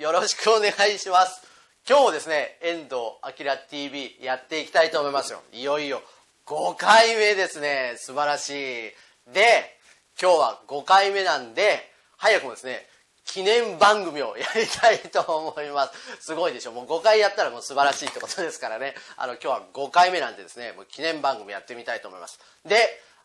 よろしくお願いします。今日もですね遠藤明 TV やっていきたいと思いますよ。いよいよ5回目ですね。素晴らしい。で今日は5回目なんで早くもですね記念番組をやりたいと思います。すごいでしょ。もう5回やったらもう素晴らしいってことですからね。あの今日は5回目なんでですねもう記念番組やってみたいと思います。で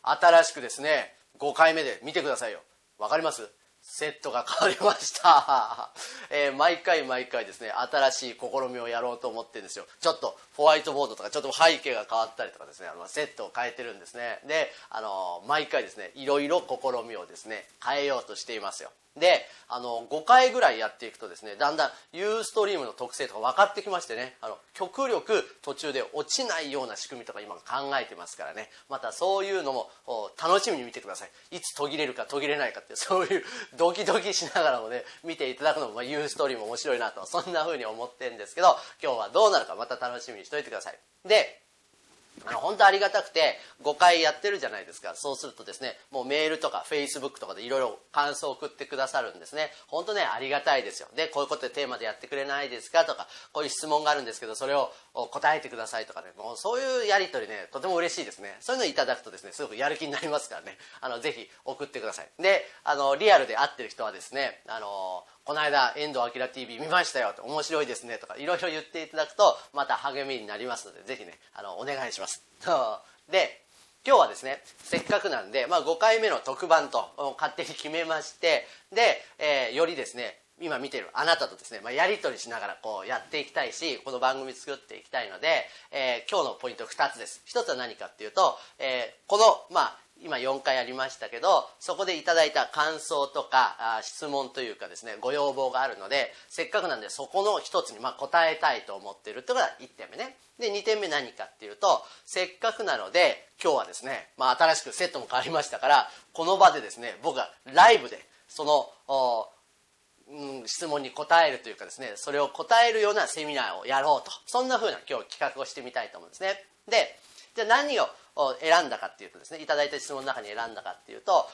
新しくですね5回目で見てくださいよ。わかります？セットが変わりました、えー、毎回毎回ですね新しい試みをやろうと思ってるんですよ。ちょっとホワイトボードとかちょっと背景が変わったりとかですねあのセットを変えてるんですね。であの毎回ですねいろいろ試みをですね変えようとしていますよ。であの5回ぐらいやっていくとですねだんだんユーストリームの特性とか分かってきましてねあの極力途中で落ちないような仕組みとか今考えてますからね。またそういうのも楽しみに見てください。いつ途切れるか途切れないかって そういうドキドキしながらもね見ていただくのも、ま、ユーストリーム面白いなとそんな風に思ってるんですけど今日はどうなるかまた楽しみにしといてください。であの本当ありがたくて5回やってるじゃないですか。そうするとですねもうメールとかフェイスブックとかでいろいろ感想を送ってくださるんですね。本当ねありがたいですよ。でこういうことでテーマでやってくれないですかとかこういう質問があるんですけどそれを答えてくださいとかね。もうそういうやり取りねとても嬉しいですね。そういうのいただくとですねすごくやる気になりますからね。あのぜひ送ってください。であのリアルで会ってる人はですねあのこの間遠藤明 TV 見ましたよ。と面白いですね。とかいろいろ言っていただくとまた励みになりますのでぜひねあのお願いします。で今日はですねせっかくなんで、まあ、5回目の特番と勝手に決めましてで、えー、よりですね今見てるあなたとですね、まあ、やり取りしながらこうやっていきたいしこの番組作っていきたいので、えー、今日のポイント2つです。1つは何かっていうと、えー、このまあ今4回ありましたけどそこでいただいた感想とかあ質問というかですねご要望があるのでせっかくなんでそこの一つにま答えたいと思っているというのが1点目ね。で2点目何かっていうとせっかくなので今日はですね、まあ、新しくセットも変わりましたからこの場でですね僕がライブでそのうん、質問に答えるというかですねそれを答えるようなセミナーをやろうと。そんな風な今日企画をしてみたいと思うんですね。でじゃあ何を選んだかっていうとですねいただいた質問の中に選んだかっていうと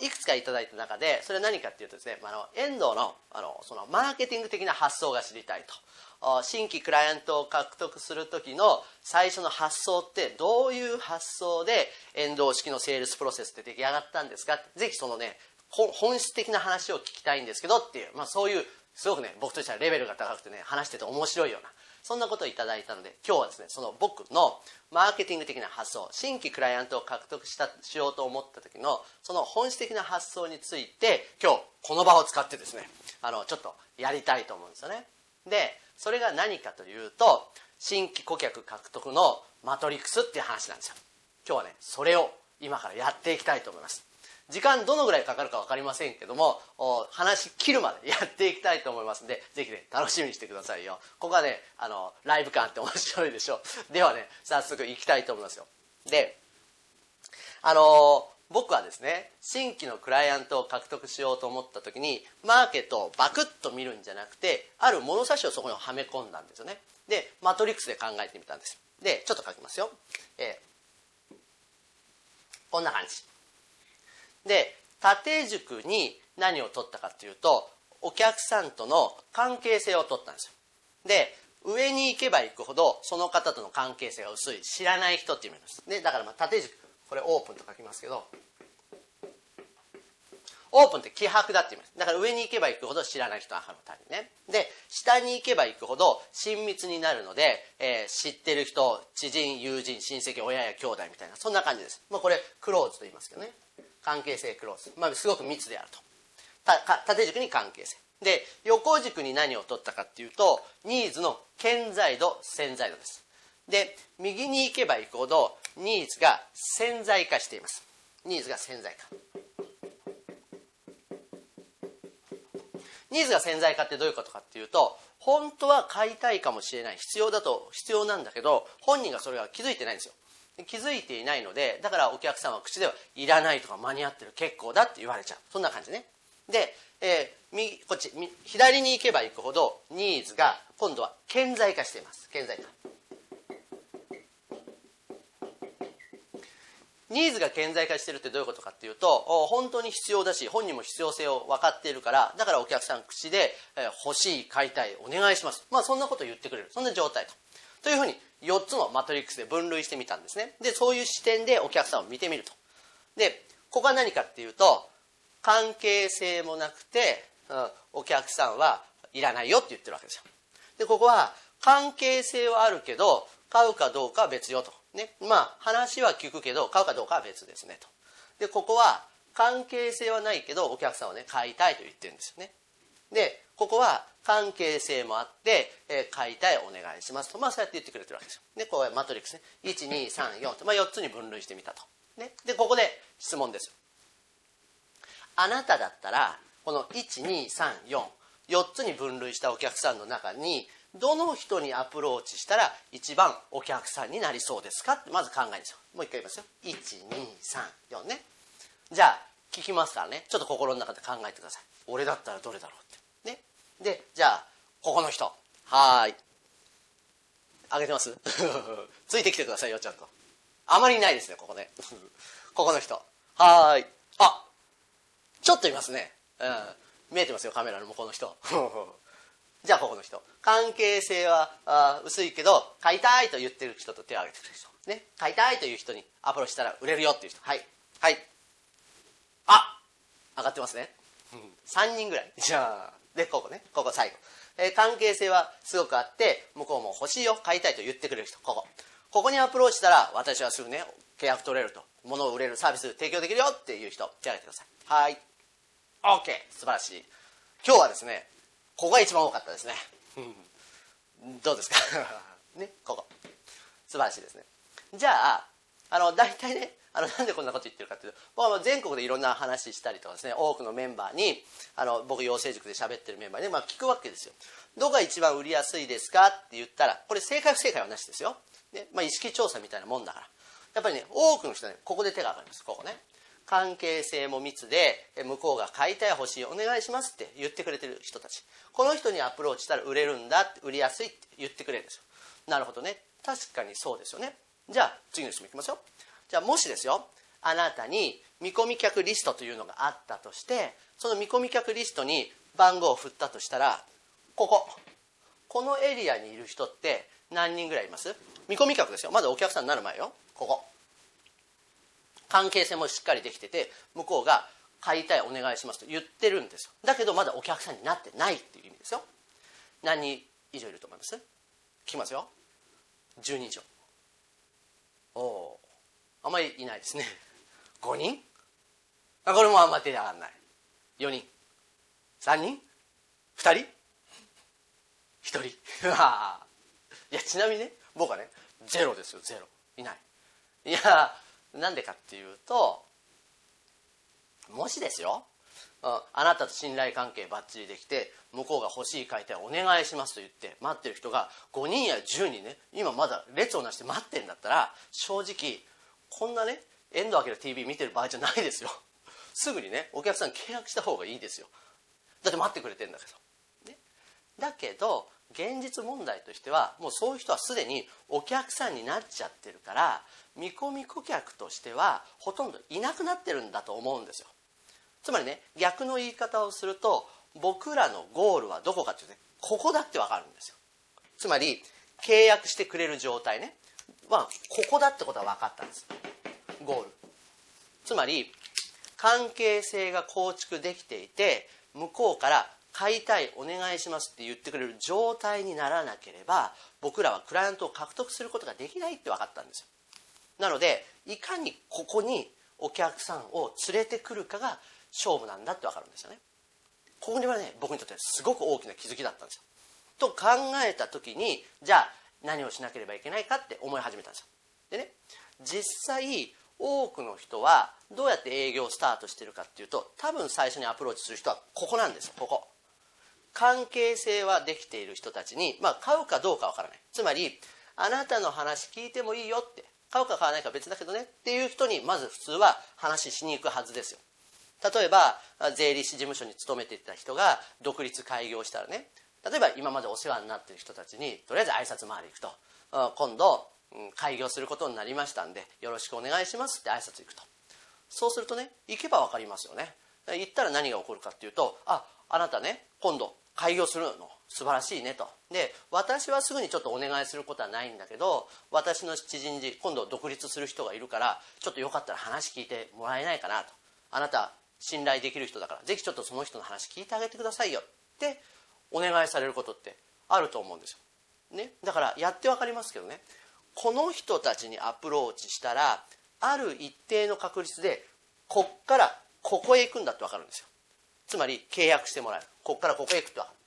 いくつかいただいた中でそれは何かっていうとですねあの遠藤のあのそのマーケティング的な発想が知りたいと。新規クライアントを獲得する時の最初の発想ってどういう発想で遠藤式のセールスプロセスって出来上がったんですか？ぜひそのね本質的な話を聞きたいんですけどっていう、まあ、そういうすごくね僕としてはレベルが高くてね話してて面白いようなそんなことをいただいたので今日はですねその僕のマーケティング的な発想新規クライアントを獲得したしようと思った時のその本質的な発想について今日この場を使ってですねあのちょっとやりたいと思うんですよね。でそれが何かというと新規顧客獲得のマトリックスっていう話なんですよ。今日はねそれを今からやっていきたいと思います。時間どのぐらいかかるか分かりませんけども話し切るまでやっていきたいと思いますんでぜひね楽しみにしてくださいよ。ここはねあのライブ感って面白いでしょ。う ではね早速いきたいと思いますよ。であの僕はですね新規のクライアントを獲得しようと思った時にマーケットをバクッと見るんじゃなくてある物差しをそこにはめ込んだんですよね。でマトリックスで考えてみたんです。でちょっと書きますよ、えー、こんな感じ。で縦軸に何を取ったかっていうとお客さんとの関係性を取ったんですよ。で上に行けば行くほどその方との関係性が薄い。知らない人っていう意味です。でだからまあ縦軸。これオープンと書きますけど。オープンって希薄だって言います。だから上に行けば行くほど知らない人はの単にね。で下に行けば行くほど親密になるので、えー、知ってる人知人友人親戚親や兄弟みたいなそんな感じです、まあ、これクローズと言いますけどね。関係性クローズ、まあ、すごく密であると。縦軸に関係性。で横軸に何を取ったかっていうとニーズの顕在度潜在度です。で右に行けば行くほどニーズが潜在化しています。ニーズが潜在化。ニーズが潜在化ってどういうことかっていうと本当は買いたいかもしれない。必要だと必要なんだけど本人がそれは気づいてないんですよ。気づいていないのでだからお客さんは口ではいらないとか間に合ってる結構だって言われちゃう。そんな感じね。で、えー、右こっち左に行けば行くほどニーズが今度は顕在化しています。顕在化。ニーズが顕在化してるってどういうことかっていうと本当に必要だし本人も必要性を分かっているからだからお客さん口で、え、欲しい買いたいお願いします。まあそんなこと言ってくれる。そんな状態とというふうに4つのマトリックスで分類してみたんですね。でそういう視点でお客さんを見てみると。でここは何かっていうと関係性もなくて、うん、お客さんはいらないよって言ってるわけですよ。でここは関係性はあるけど買うかどうかは別よと。ねまあ話は聞くけど買うかどうかは別ですねと。でここは関係性はないけどお客さんはね買いたいと言ってるんですよね。でここは関係性もあって、えー、買いたいお願いしますと。まあそうやって言ってくれてるわけですよ。でこうマトリックスね。1234と、まあ、4つに分類してみたと、ね、でここで質問ですあなただったらこの12344つに分類したお客さんの中にどの人にアプローチしたら一番お客さんになりそうですか？ってまず考えるんですよ。もう一回言いますよ。1234ね。じゃあ聞きますからね。ちょっと心の中で考えてください。俺だったらどれだろう？ね。でじゃあここの人。はい。あげてます？ついてきてくださいよちゃんと。あまりないですねここね。ここの人。はーい。あ ちょっといますね。うん。見えてますよカメラの向こうの人。じゃあここの人。関係性はあ薄いけど買いたいと言ってる人と手を挙げてくれる人、ね、買いたいという人にアプローチしたら売れるよっていう人。はい。はい。あ上がってますね、3人ぐらい。じゃあでここね。ここ最後、えー、関係性はすごくあって向こうも欲しいよ買いたいと言ってくれる人。ここ。ここにアプローチしたら私はすぐね契約取れると。物を売れるサービス提供できるよっていう人手挙げてください。はい。OK 素晴らしい。今日はですねここが一番多かったですね。どうですか？ねここ。素晴らしいですね。じゃああの大体ねあのなんでこんなこと言ってるかっていうと僕は全国でいろんな話したりとかですね多くのメンバーにあの僕養成塾で喋ってるメンバーに、まあ、聞くわけですよ。どこが一番売りやすいですかって言ったらこれ正解不正解はなしですよ、ねまあ、意識調査みたいなもんだから。やっぱりね多くの人はねここで手が上がりますここね。関係性も密で向こうが買いたい欲しいお願いしますって言ってくれてる人たち。この人にアプローチしたら売れるんだって売りやすいって言ってくれるんですよ。なるほどね。確かにそうですよね。じゃあ次の質問いきますよ。じゃあもしですよあなたに見込み客リストというのがあったとしてその見込み客リストに番号を振ったとしたらここ。このエリアにいる人って何人ぐらいいます？見込み客ですよ。まだお客さんになる前よ。ここ。関係性もしっかりできてて向こうが買いたいお願いしますと言ってるんですよ。だけどまだお客さんになってないっていう意味ですよ。何人以上いると思います？聞きますよ。10人以上。おおあんまりいないですね。5人？あこれもあんまり手上がらない。4人？3人？2人？1人？いやちなみにね僕はねゼロですよゼロ。いない。いやなんでかっていうともしですよ。あなたと信頼関係ばっちりできて向こうが欲しい買いたいお願いしますと言って待ってる人が5人や10人ね今まだ列をなして待ってんだったら正直こんなね遠藤明 TV 見てる場合じゃないですよ。すぐにねお客さん契約した方がいいですよ。だって待ってくれてんだけど、ね、だけど現実問題としてはもうそういう人はすでにお客さんになっちゃってるから見込み顧客としてはほとんどいなくなってるんだと思うんですよ。つまりね逆の言い方をすると僕らのゴールはどこかっていうとねここだって分かるんですよ。つまり契約してくれる状態ね。まあここだってことは分かったんです。ゴール。つまり関係性が構築できていて向こうから買いたいお願いしますって言ってくれる状態にならなければ僕らはクライアントを獲得することができないって分かったんですよ。なのでいかにここにお客さんを連れてくるかが勝負なんだって分かるんですよね。ここにはね僕にとってすごく大きな気づきだったんですよ。と考えた時にじゃあ何をしなければいけないかって思い始めたんですよ。でね実際多くの人はどうやって営業をスタートしてるかっていうと多分最初にアプローチする人はここなんですよ。ここ。関係性はできている人たちに、まあ、買うかどうかわからない。つまりあなたの話聞いてもいいよって。買うか買わないか別だけどねっていう人にまず普通は話しに行くはずですよ。例えば税理士事務所に勤めていた人が独立開業したらね例えば今までお世話になってる人たちにとりあえず挨拶回り行くと。今度、開業することになりましたんでよろしくお願いしますって挨拶行くと。そうするとね行けば分かりますよね。行ったら何が起こるかっていうとああなたね今度開業するの素晴らしいねと。で私はすぐにちょっとお願いすることはないんだけど私の知人に今度独立する人がいるからちょっとよかったら話聞いてもらえないかなと。あなた信頼できる人だから。ぜひちょっとその人の話聞いてあげてくださいよ。ってお願いされることってあると思うんですよ、ね、だからやって分かりますけどね。この人たちにアプローチしたらある一定の確率でこっからここへ行くんだって分かるんですよ。つまり契約してもらえる。こっからここへ行くって分かる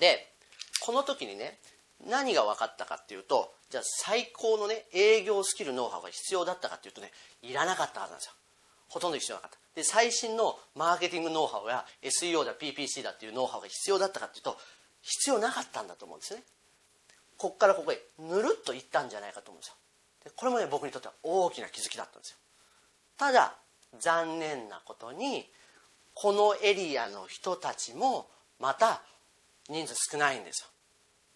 でこの時にね何が分かったかっていうとじゃあ最高のね営業スキルノウハウが必要だったかっていうとねいらなかったはずなんですよ。ほとんど必要なかった。で最新のマーケティングノウハウや SEO だ PPC だっていうノウハウが必要だったかっていうと必要なかったんだと思うんですね。こっからここへぬるっといったんじゃないかと思うんですよ。でこれもね僕にとっては大きな気づきだったんですよ。ただ残念なことにこのエリアの人たちもまた人数少ないんです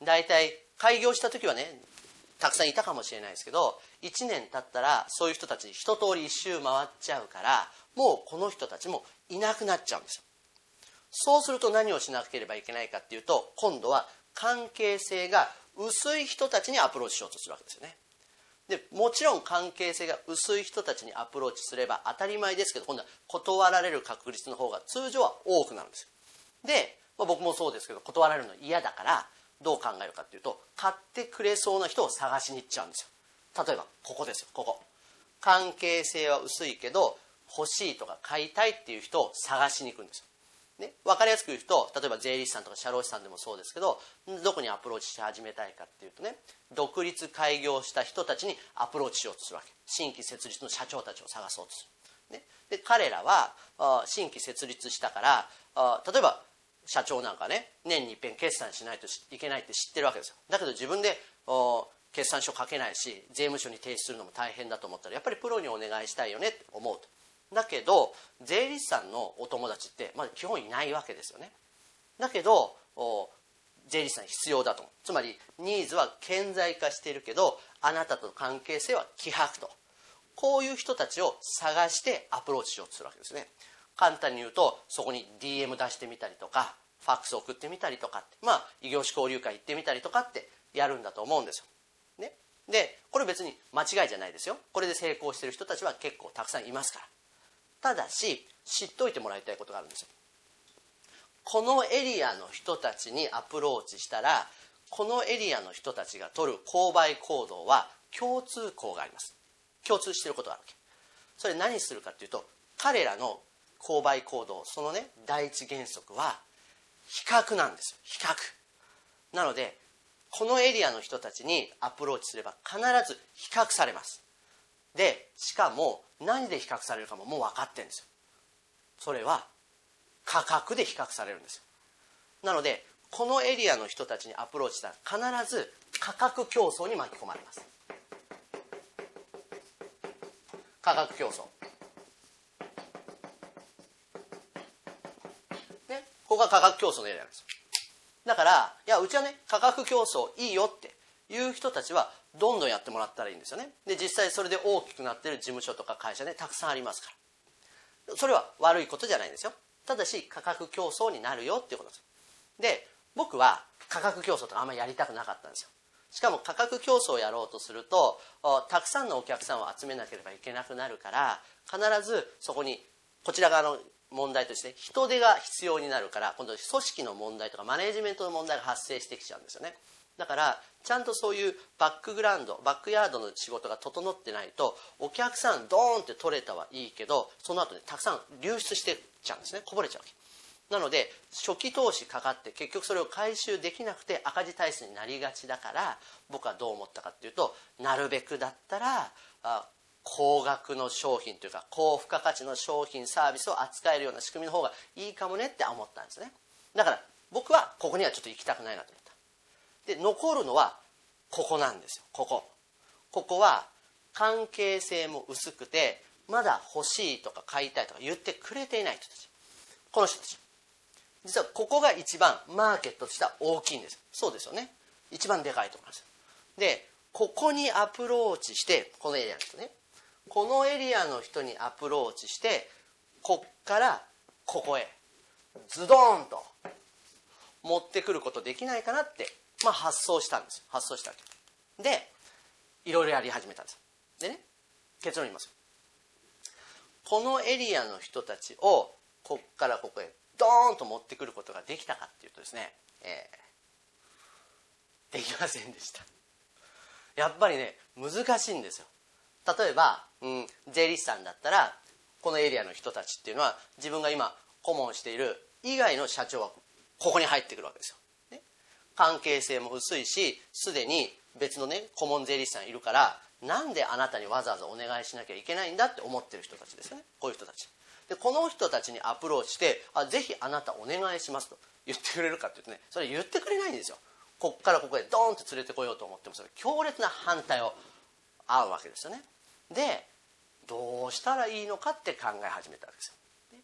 よ。だいたい開業した時はねたくさんいたかもしれないですけど1年経ったらそういう人たち一通り一周回っちゃうからもうこの人たちもいなくなっちゃうんですよ。そうすると何をしなければいけないかっていうと今度は関係性が薄い人たちにアプローチしようとするわけですよね。でもちろん関係性が薄い人たちにアプローチすれば当たり前ですけど今度は断られる確率の方が通常は多くなるんですで、まあ、僕もそうですけど断られるの嫌だからどう考えるかっていうと買ってくれそうな人を探しに行っちゃうんですよ。例えばここですよここ。関係性は薄いけど欲しいとか買いたいっていう人を探しに行くんですよ。ね、分かりやすく言うと例えば税理士さんとか社労士さんでもそうですけどどこにアプローチし始めたいかっていうとね独立開業した人たちにアプローチしようとするわけ。新規設立の社長たちを探そうとする、ね、で彼らは新規設立したから例えば社長なんかね年にいっぺん決算しないといけないって知ってるわけですよ。だけど自分で決算書書けないし税務署に提出するのも大変だと思ったらやっぱりプロにお願いしたいよねって思うと。だけど税理士さんのお友達ってまだ基本いないわけですよね。だけど税理士さん必要だと。つまりニーズは顕在化しているけどあなたとの関係性は希薄と。こういう人たちを探してアプローチしようとするわけですね。簡単に言うとそこに DM 出してみたりとかファックス送ってみたりとかまあ異業種交流会行ってみたりとかってやるんだと思うんですよ、ね、でこれ別に間違いじゃないですよ。これで成功してる人たちは結構たくさんいますから。ただし知っておいてもらいたいことがあるんですよ。このエリアの人たちにアプローチしたらこのエリアの人たちが取る購買行動は共通項があります。共通してることがあるわけ。それ何するかっていうと彼らの購買行動。そのね第一原則は比較なんです。よ比較。なのでこのエリアの人たちにアプローチすれば必ず比較されます。でしかも何で比較されるかももう分かってるんですよ。それは価格で比較されるんです。よなのでこのエリアの人たちにアプローチしたら必ず価格競争に巻き込まれます。価格競争ねここが価格競争のエリアなんです。だからいやうちはね価格競争いいよっていう人たちはどんどんやってもらったらいいんですよね。で実際それで大きくなってる事務所とか会社ねたくさんありますから。それは悪いことじゃないんですよ。ただし価格競争になるよっていうことです。で僕は価格競争とかあんまりやりたくなかったんですよ。しかも価格競争をやろうとするとたくさんのお客さんを集めなければいけなくなるから必ずそこにこちら側の問題として人手が必要になるから今度組織の問題とかマネジメントの問題が発生してきちゃうんですよね。だからちゃんとそういうバックグラウンドバックヤードの仕事が整ってないとお客さんドーンって取れたはいいけどその後ねたくさん流出してっちゃうんですね。こぼれちゃうわけ。なので初期投資かかって結局それを回収できなくて赤字体質になりがちだから僕はどう思ったかっていうとなるべくだったらあ高額の商品というか高付加価値の商品サービスを扱えるような仕組みの方がいいかもねって思ったんですね。だから僕はここにはちょっと行きたくないなと思った。で残るのはここなんですよ。ここ。ここは関係性も薄くてまだ欲しいとか買いたいとか言ってくれていない人たち。この人たち。実はここが一番マーケットとしては大きいんですそうですよね。一番でかいと思いますでここにアプローチしてこのエリアの人ね。このエリアの人にアプローチしてこっからここへズドーンと持ってくることできないかなって、まあ、発想したんです発想したわけ。でいろいろやり始めたんですでね結論言いますこのエリアの人たちをこっからここへドーンと持ってくることができたかっていうとですね、えー、できませんでした。やっぱりね難しいんですよ。例えば、うん、税理士さんだったらこのエリアの人たちっていうのは自分が今顧問している以外の社長はここに入ってくるわけですよ、ね、関係性も薄いしすでに別のね顧問税理士さんいるからなんであなたにわざわざお願いしなきゃいけないんだって思ってる人たちですよね。こういう人たち。でこの人たちにアプローチしてあぜひあなたお願いしますと。言ってくれるかっていうとねそれ言ってくれないんですよ。こっからここへドーンと連れてこようと思ってもそれ強烈な反対を合うわけですよね。でどうしたらいいのかって考え始めたわけですよ。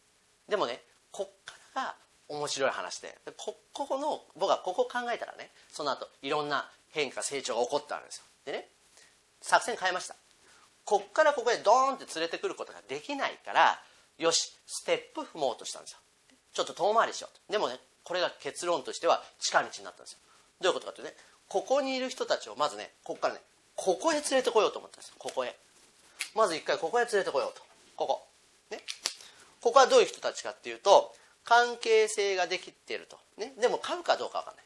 でもねこっからが面白い話でここの僕はここ考えたらねその後いろんな変化成長が起こったわけですよ。でね作戦変えました。こっからここへドーンって連れてくることができないからよしステップ踏もうとしたんですよ。ちょっと遠回りしようと。でもねこれが結論としては近道になったんですよ。どういうことかというとねここにいる人たちをまずねここからねここへ連れてこようと思ったんですここへ。まず一回ここへ連れてこようと。ここ。ね。ここはどういう人たちかっていうと関係性ができてると、ね、でも買うかどうか分かんない。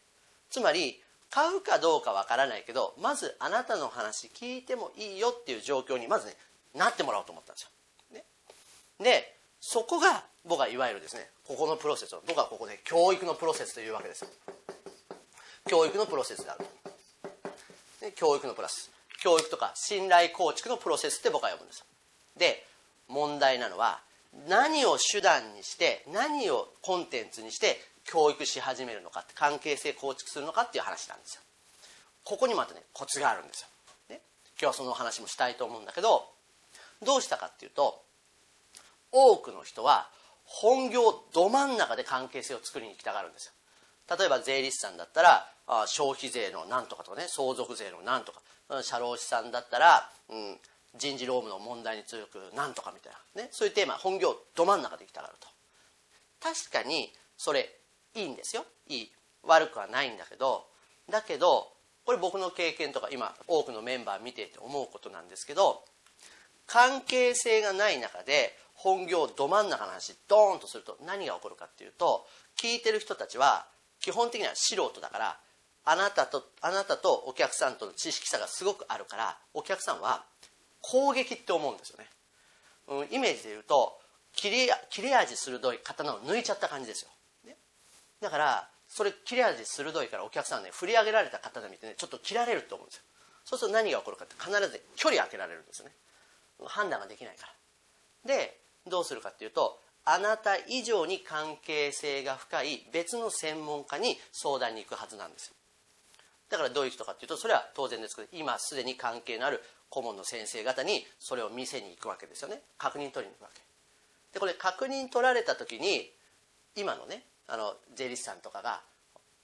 つまり買うかどうか分からないけどまずあなたの話聞いてもいいよっていう状況にまずねなってもらおうと思ったんですよ、ね、でそこが僕はいわゆるですねここのプロセスを。僕はここで教育のプロセスというわけです。教育のプロセスであると、教育のプラス。教育とか信頼構築のプロセスって僕は呼ぶんです。で問題なのは何を手段にして何をコンテンツにして教育し始めるのか関係性構築するのかっていう話なんですよ。ここにまたねコツがあるんですよ、ね、今日はその話もしたいと思うんだけどどうしたかっていうと多くの人は本業ど真ん中で関係性を作りに行きたがるんですよ。例えば税理士さんだったら消費税のなんとかとかね相続税のなんとか。社労士さんだったら、うん、人事労務の問題に強くなんとかみたいな、ね、そういうテーマ本業ど真ん中でいきたがると。確かにそれいいんですよ。いい。悪くはないんだけどだけどこれ僕の経験とか今多くのメンバー見ていて思うことなんですけど関係性がない中で本業ど真ん中の話ドーンとすると何が起こるかっていうと聞いてる人たちは基本的には素人だからあなたとあなたとお客さんとの知識差がすごくあるからお客さんは攻撃って思うんですよね、うん、イメージで言うと切れ切れ味鋭い刀を抜いちゃった感じですよ、ね、だからそれ切れ味鋭いからお客さんね振り上げられた刀見てねちょっと切られると思うんですよ。そうすると何が起こるかって必ず距離開けられるんですよね。判断ができないから。でどうするかっていうとあなた以上に関係性が深い別の専門家に相談に行くはずなんですよ。だからどういう人かっていうとそれは当然ですけど今すでに関係のある顧問の先生方にそれを見せに行くわけですよね。確認取りに行くわけ。でこれ確認取られた時に今のねあの税理士さんとかが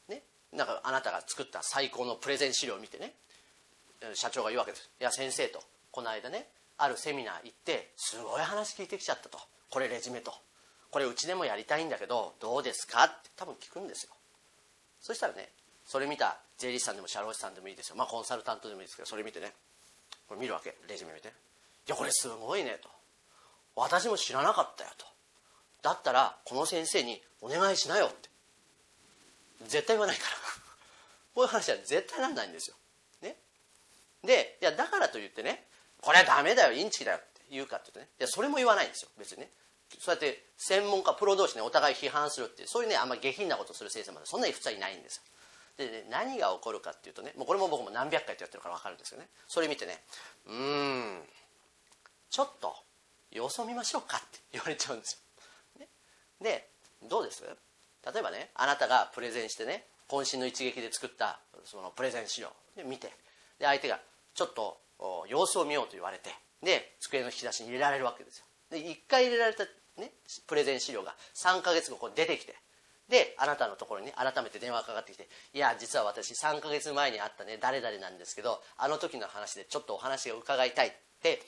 ねなんかあなたが作った最高のプレゼン資料を見てね社長が言うわけです「いや先生」とこの間ねあるセミナー行ってすごい話聞いてきちゃったと。これレジュメと。これうちでもやりたいんだけどどうですかって多分聞くんですよ。そしたらねそれ見た税理士さんでも社労士さんでもいいですよ。まあコンサルタントでもいいですけどそれ見てね。これ見るわけレジュメ見て「いやこれすごいね」と「私も知らなかったよ」と「だったらこの先生にお願いしなよ」って。絶対言わないから。こういう話は絶対なんないんですよ、ね、でいやだからといってねこれはダメだよインチキだよって言うかって言うとね。いやそれも言わないんですよ別にね。そうやって専門家プロ同士ねお互い批判するって。そういうねあんま下品なことする先生までそんなに普通はいないんですよ。で、ね、何が起こるかっていうとねもうこれも僕も何百回とやってるから分かるんですよね。それ見てねうんちょっと様子を見ましょうかって言われちゃうんですよ、ね、でどうです？例えばねあなたがプレゼンしてね渾身の一撃で作ったそのプレゼン資料。で見て。で相手がちょっと様子を見ようと言われてで机の引き出しに入れられるわけですよ。で1回入れられた、ね、プレゼン資料が3か月後こう出てきてであなたのところに、改めて電話がかかってきて「いや実は私3ヶ月前に会ったね誰々なんですけどあの時の話でちょっとお話を伺いたい」って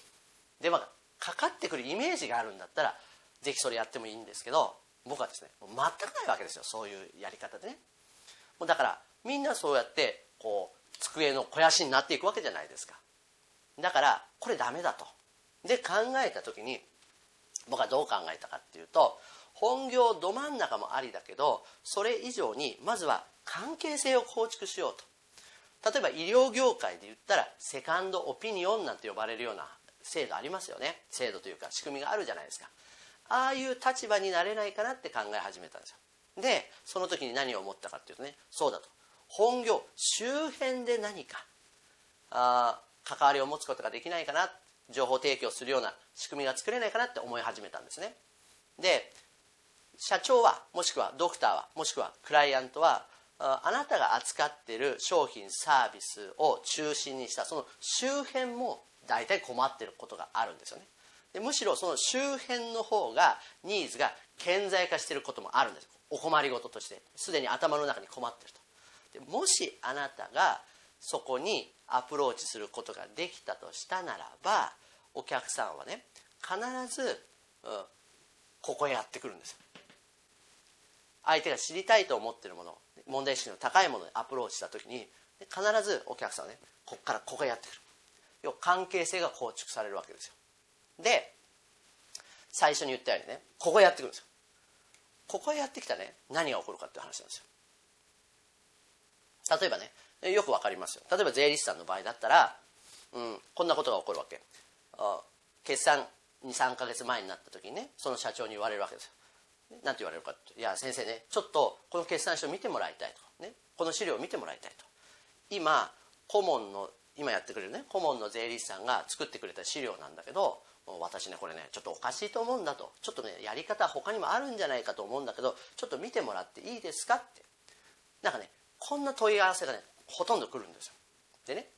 電話がかかってくるイメージがあるんだったらぜひそれやってもいいんですけど僕はですね全くないわけですよそういうやり方でね。もうだからみんなそうやってこう机の肥やしになっていくわけじゃないですか。だからこれダメだと。で考えた時に僕はどう考えたかっていうと本業ど真ん中もありだけどそれ以上にまずは関係性を構築しようと。例えば医療業界で言ったらセカンドオピニオンなんて呼ばれるような制度ありますよね。制度というか仕組みがあるじゃないですか。ああいう立場になれないかなって考え始めたんですよ。でその時に何を思ったかっていうとねそうだと。本業周辺で何かあ関わりを持つことができないかな情報提供するような仕組みが作れないかなって思い始めたんですね。で社長はもしくはドクターはもしくはクライアントはあなたが扱っている商品サービスを中心にしたその周辺も大体困っていることがあるんですよね。でむしろその周辺の方がニーズが顕在化していることもあるんです。お困りごととして。すでに頭の中に困っていると。でもしあなたがそこにアプローチすることができたとしたならばお客さんはね必ず、うん、ここへやってくるんです相手が知りたいと思ってるもの問題意識の高いものにアプローチした時に必ずお客さんはねここからここへやってくる。要は関係性が構築されるわけですよ。で最初に言ったようにねここへやってくるんですよ。ここへやってきたね何が起こるかっていう話なんですよ。例えばねよくわかりますよ。例えば税理士さんの場合だったら、うん、こんなことが起こるわけ。決算23か月前になった時にねその社長に言われるわけですよ。何て言われるかいや先生ねちょっとこの決算書見てもらいたいと、ね、この資料を見てもらいたいと。今顧問の今やってくれるね顧問の税理士さんが作ってくれた資料なんだけど私ねこれねちょっとおかしいと思うんだと。ちょっとねやり方他にもあるんじゃないかと思うんだけどちょっと見てもらっていいですかって。なんかねこんな問い合わせがねほとんど来るんですよ。でね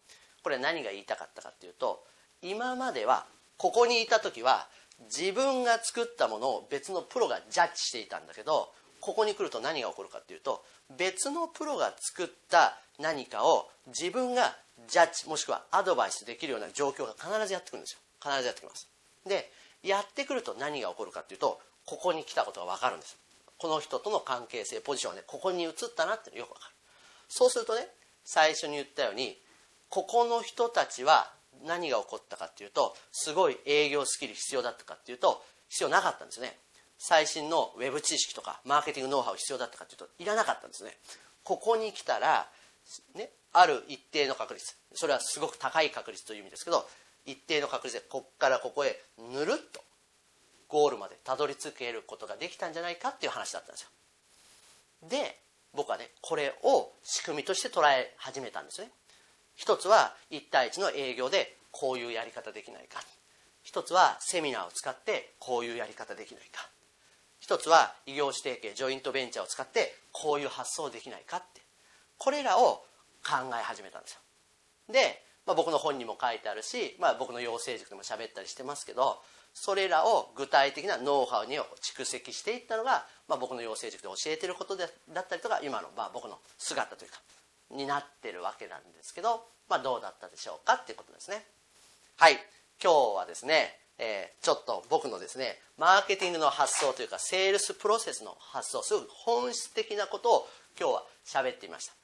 これ何が言いたかったかっていうと今まではここにいた時は自分が作ったものを別のプロがジャッジしていたんだけどここに来ると何が起こるかっていうと別のプロが作った何かを自分がジャッジもしくはアドバイスできるような状況が必ずやってくるんですよ。必ずやってきます。でやってくると何が起こるかっていうとここに来たことが分かるんです。この人との関係性ポジションはねここに移ったなってよく分かる。そうするとね最初に言ったようにここの人たちは何が起こったかっていうとすごい営業スキル必要だったかっていうと必要なかったんですね。最新のウェブ知識とかマーケティングノウハウ必要だったかっていうといらなかったんですね。ここに来たら、ね、ある一定の確率それはすごく高い確率という意味ですけど一定の確率でここからここへぬるっとゴールまでたどり着けることができたんじゃないかっていう話だったんですよ。で僕はねこれを仕組みとして捉え始めたんですね。一つは1対1の営業でこういうやり方できないか。一つはセミナーを使ってこういうやり方できないか。一つは異業種提携ジョイントベンチャーを使ってこういう発想できないかって。これらを考え始めたんですよ。で、まあ、僕の本にも書いてあるし、まあ、僕の養成塾でも喋ったりしてますけどそれらを具体的なノウハウに蓄積していったのが、まあ、僕の養成塾で教えてることでだったりとか今のまあ僕の姿というかになってるわけなんですけど、まあ、どうだったでしょうかっていうことですね。はい。今日はですね、えー、ちょっと僕のですねマーケティングの発想というかセールスプロセスの発想すごく本質的なことを今日は喋ってみました。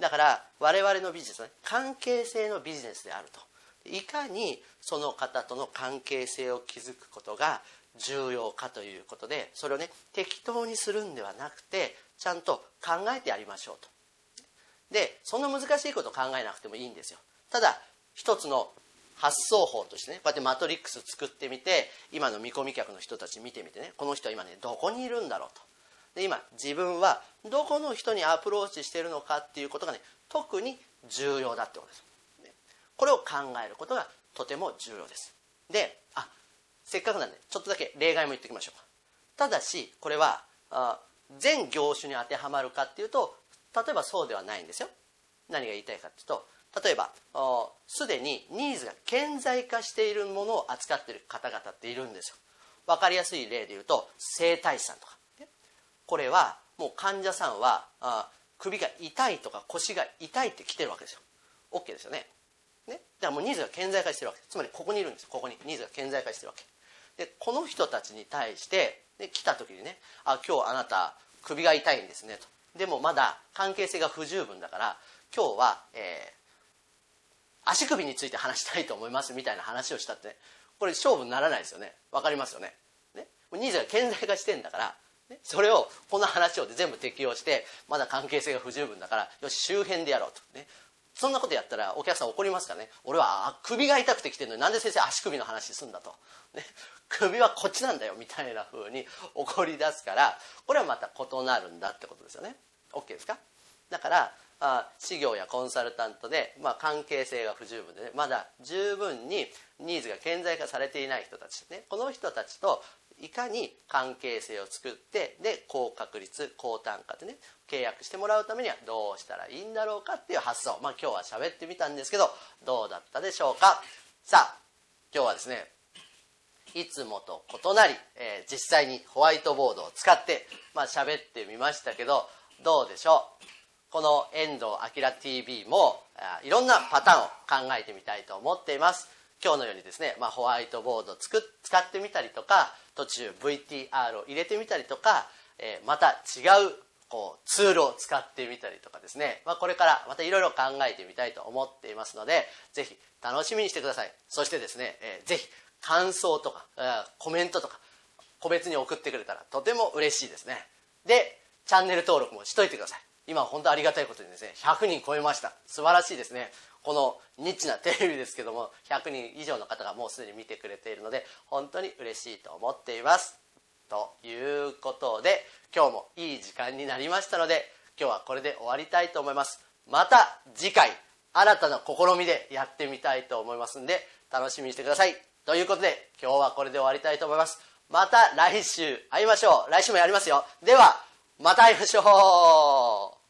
だから我々のビジネスは、ね、関係性のビジネスであると。いかにその方との関係性を築くことが重要かということでそれをね適当にするんではなくてちゃんと考えてやりましょうと。でそんな難しいこと考えなくてもいいんですよ。ただ一つの発想法としてねこうやってマトリックス作ってみて今の見込み客の人たち見てみてねこの人は今ねどこにいるんだろうと。で今自分はどこの人にアプローチしてるのかっていうことがね特に重要だってことです、これを考えることがとても重要です。であせっかくなんでちょっとだけ例外も言っておきましょうか。ただしこれはあ全業種に当てはまるかっていうと例えばそうではないんですよ。何が言いたいかっていうと例えばすでにニーズが顕在化しているものを扱っている方々っているんですよ。分かりやすい例で言うと整体師さんとか。これはもう患者さんはあ首が痛いとか腰が痛いって来てるわけですよ。OK ですよね。ね。だからもうニーズが顕在化してるわけ。つまりここにいるんですここに。ニーズが顕在化してるわけ。でこの人たちに対してで来た時にね「あ今日あなた首が痛いんですね」と。でもまだ関係性が不十分だから今日は、えー、足首について話したいと思いますみたいな話をしたって、これ勝負にならないですよね。分かりますよね。ね。ニーズが顕在化してんだから、それをこの話を全部適用してまだ関係性が不十分だからよし周辺でやろうと、ね、そんなことやったらお客さん怒りますからね。俺は首が痛くて来てるのになんで先生足首の話すんだと、ね、首はこっちなんだよみたいな風に怒り出すからこれはまた異なるんだってことですよね。OK ですか？だからあ事業やコンサルタントで、まあ、関係性が不十分でねまだ十分にニーズが顕在化されていない人たち、ね、この人たちといかに関係性を作ってで高確率高単価でね契約してもらうためにはどうしたらいいんだろうかっていう発想。まあ今日は喋ってみたんですけどどうだったでしょうか？さあ今日はですねいつもと異なり、えー、実際にホワイトボードを使ってまあ喋ってみましたけどどうでしょう？この遠藤明 TV もいろんなパターンを考えてみたいと思っています。今日のようにですね、まあ、ホワイトボードを使ってみたりとか途中 VTR を入れてみたりとか、えー、また違うこうツールを使ってみたりとかですね、まあ、これからまたいろいろ考えてみたいと思っていますのでぜひ楽しみにしてください。そしてですね、えー、ぜひ感想とか、コメントとか個別に送ってくれたらとても嬉しいですね。でチャンネル登録もしといてください。今本当ありがたいことにですね100人超えました。素晴らしいですね。このニッチなテレビですけども100人以上の方がもうすでに見てくれているので本当に嬉しいと思っています。ということで今日もいい時間になりましたので今日はこれで終わりたいと思います。また次回新たな試みでやってみたいと思いますんで楽しみにしてください。ということで今日はこれで終わりたいと思います。また来週会いましょう。来週もやりますよ。ではまた会いましょう。